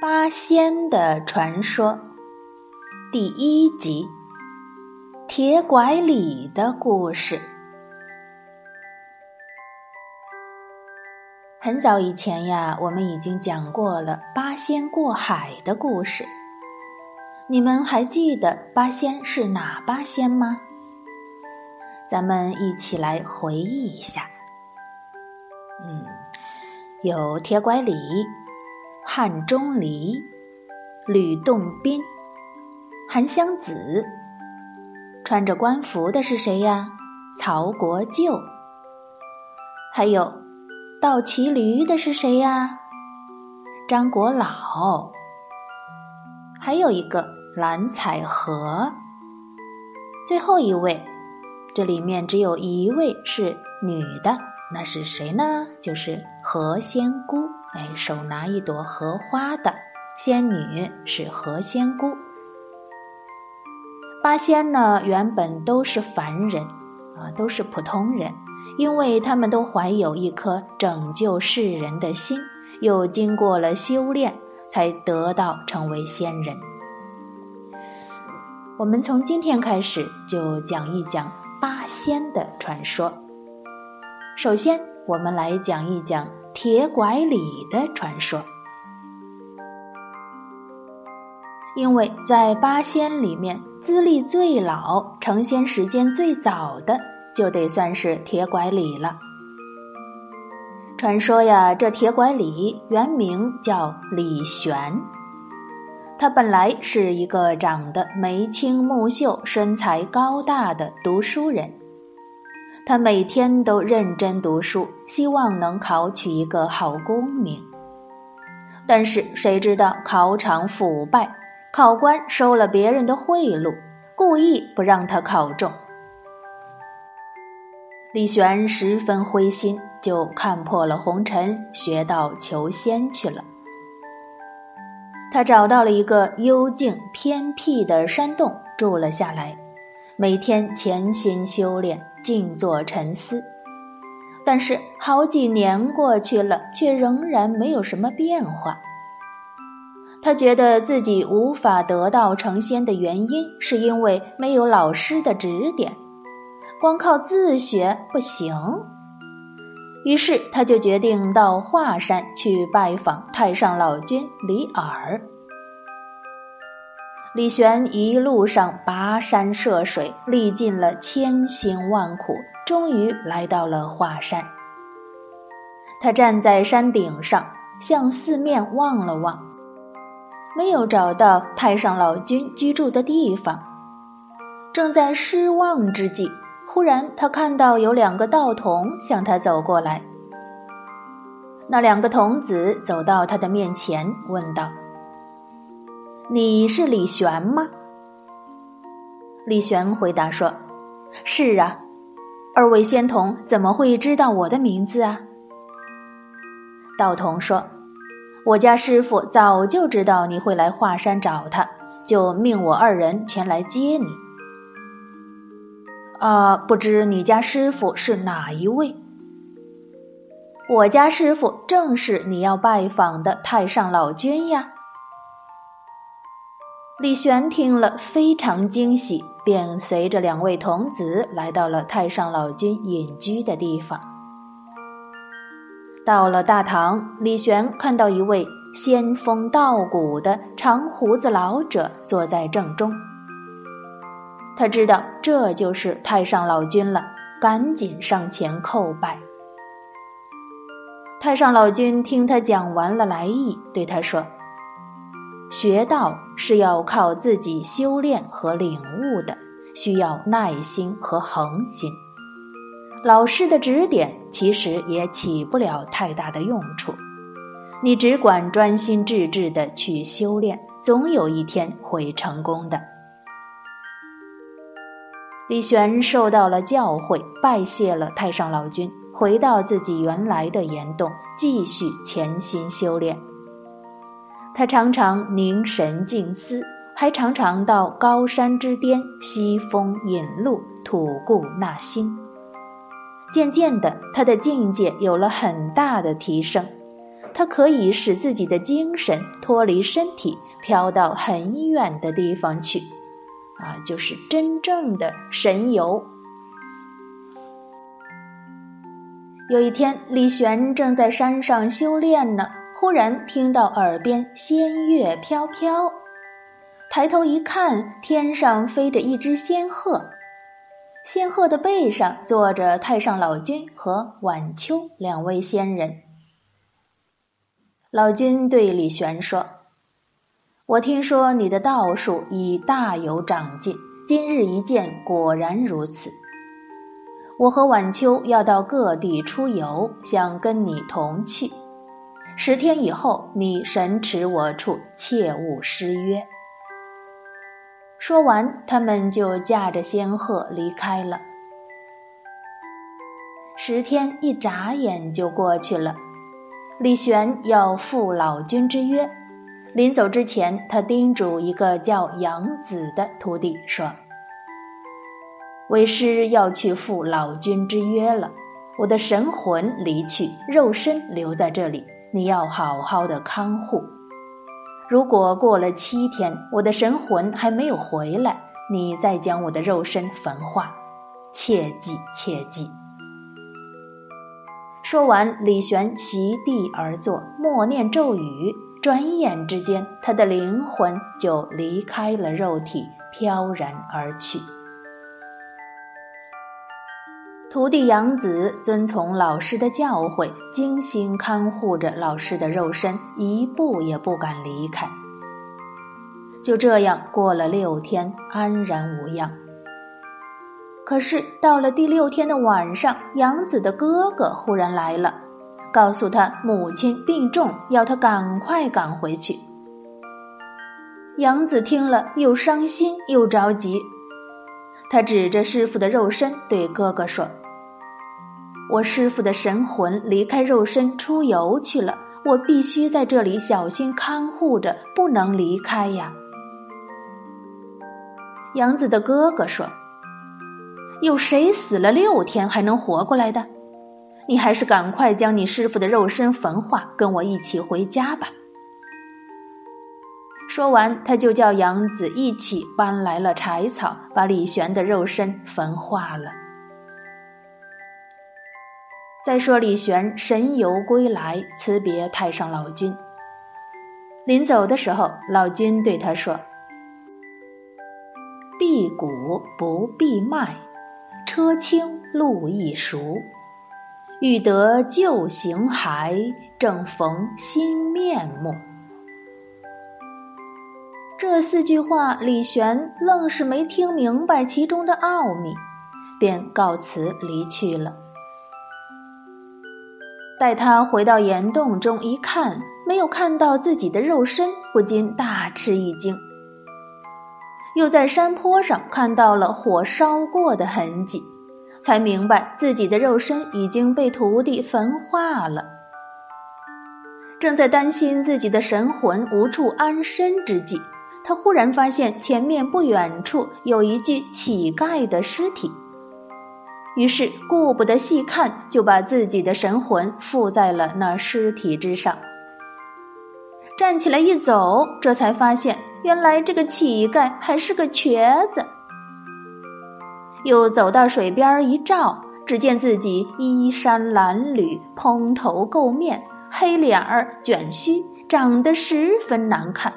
八仙的传说第一集：铁拐李的故事。很早以前呀，我们已经讲过了八仙过海的故事。你们还记得八仙是哪八仙吗？咱们一起来回忆一下。嗯，有铁拐李。汉钟离、吕洞宾、韩湘子，穿着官服的是谁呀？曹国舅。还有倒骑驴的是谁呀？张国老。还有一个蓝采和。最后一位，这里面只有一位是女的，那是谁呢？就是何仙姑。哎，手拿一朵荷花的仙女是何仙姑。八仙呢，原本都是凡人，啊，都是普通人，因为他们都怀有一颗拯救世人的心，又经过了修炼，才得到成为仙人。我们从今天开始就讲一讲八仙的传说。首先，我们来讲一讲。铁拐李的传说，因为在八仙里面，资历最老、成仙时间最早的，就得算是铁拐李了。传说呀，这铁拐李原名叫李玄，他本来是一个长得眉清目秀、身材高大的读书人。他每天都认真读书，希望能考取一个好功名。但是谁知道考场腐败，考官收了别人的贿赂，故意不让他考中。李玄十分灰心，就看破了红尘，学道求仙去了。他找到了一个幽静偏僻的山洞，住了下来。每天潜心修炼，静坐沉思，但是好几年过去了，却仍然没有什么变化。他觉得自己无法得道成仙的原因，是因为没有老师的指点，光靠自学不行。于是他就决定到华山去拜访太上老君李耳。李玄一路上跋山涉水，历尽了千辛万苦，终于来到了华山。他站在山顶上，向四面望了望，没有找到太上老君居住的地方。正在失望之际，忽然他看到有两个道童向他走过来。那两个童子走到他的面前，问道。你是李玄吗？李玄回答说：“是啊，二位仙童怎么会知道我的名字啊？”道童说：“我家师傅早就知道你会来华山找他，就命我二人前来接你。啊，不知你家师傅是哪一位？我家师傅正是你要拜访的太上老君呀。”李玄听了，非常惊喜，便随着两位童子来到了太上老君隐居的地方。到了大堂，李玄看到一位仙风道骨的长胡子老者坐在正中。他知道这就是太上老君了，赶紧上前叩拜。太上老君听他讲完了来意，对他说。学道是要靠自己修炼和领悟的，需要耐心和恒心。老师的指点其实也起不了太大的用处，你只管专心致志的去修炼，总有一天会成功的。李玄受到了教诲，拜谢了太上老君，回到自己原来的岩洞，继续潜心修炼。他常常凝神静思，还常常到高山之巅吸风饮露，吐故纳新。渐渐的，他的境界有了很大的提升。他可以使自己的精神脱离身体，飘到很远的地方去，啊，就是真正的神游。有一天，李玄正在山上修炼呢，忽然听到耳边仙乐飘飘，抬头一看，天上飞着一只仙鹤，仙鹤的背上坐着太上老君和晚秋两位仙人。老君对李玄说：“我听说你的道术已大有长进，今日一见，果然如此。”我和晚秋要到各地出游，想跟你同去。十天以后，你神驰我处，切勿失约。说完，他们就驾着仙鹤离开了。十天一眨眼就过去了，李玄要赴老君之约，临走之前，他叮嘱一个叫杨子的徒弟说。为师要去赴老君之约了，我的神魂离去，肉身留在这里，你要好好的看护。如果过了七天，我的神魂还没有回来，你再将我的肉身焚化，切记切记。说完，李玄席地而坐，默念咒语，转眼之间，他的灵魂就离开了肉体，飘然而去。徒弟杨子遵从老师的教诲，精心看护着老师的肉身，一步也不敢离开。就这样过了六天，安然无恙。可是到了第六天的晚上，杨子的哥哥忽然来了，告诉他母亲病重，要他赶快赶回去。杨子听了，又伤心又着急。他指着师傅的肉身对哥哥说：“我师傅的神魂离开肉身出游去了，我必须在这里小心看护着，不能离开呀。”杨子的哥哥说：“有谁死了六天还能活过来的？你还是赶快将你师傅的肉身焚化，跟我一起回家吧。”说完，他就叫杨子一起搬来了柴草，把李玄的肉身焚化了。再说李玄神游归来，辞别太上老君。临走的时候，老君对他说：“辟谷不闭脉，车轻路易熟，欲得旧形骸，正逢新面目。”这四句话，李玄愣是没听明白其中的奥秘，便告辞离去了。待他回到岩洞中一看，没有看到自己的肉身，不禁大吃一惊。又在山坡上看到了火烧过的痕迹，才明白自己的肉身已经被徒弟焚化了。正在担心自己的神魂无处安身之际，他忽然发现前面不远处有一具乞丐的尸体，于是顾不得细看，就把自己的神魂附在了那尸体之上。站起来一走，这才发现原来这个乞丐还是个瘸子。又走到水边一照，只见自己衣衫褴褛、蓬头垢面、黑脸儿、卷须，长得十分难看。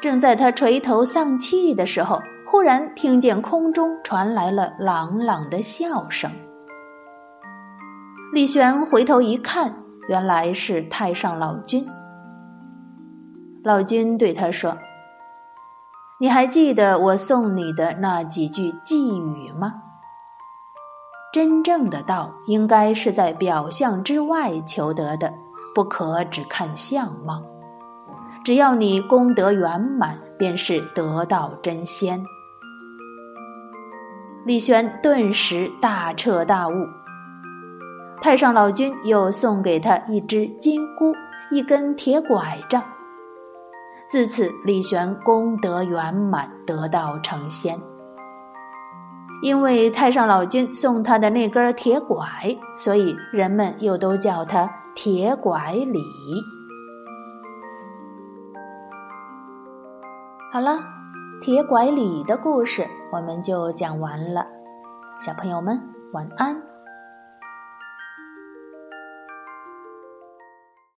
正在他垂头丧气的时候，忽然听见空中传来了朗朗的笑声。李玄回头一看，原来是太上老君。老君对他说：“你还记得我送你的那几句寄语吗？真正的道应该是在表象之外求得的，不可只看相貌。”只要你功德圆满，便是得道真仙。李玄顿时大彻大悟。太上老君又送给他一只金箍，一根铁拐杖。自此，李玄功德圆满，得道成仙。因为太上老君送他的那根铁拐，所以人们又都叫他铁拐李。好了，铁拐李的故事我们就讲完了，小朋友们晚安。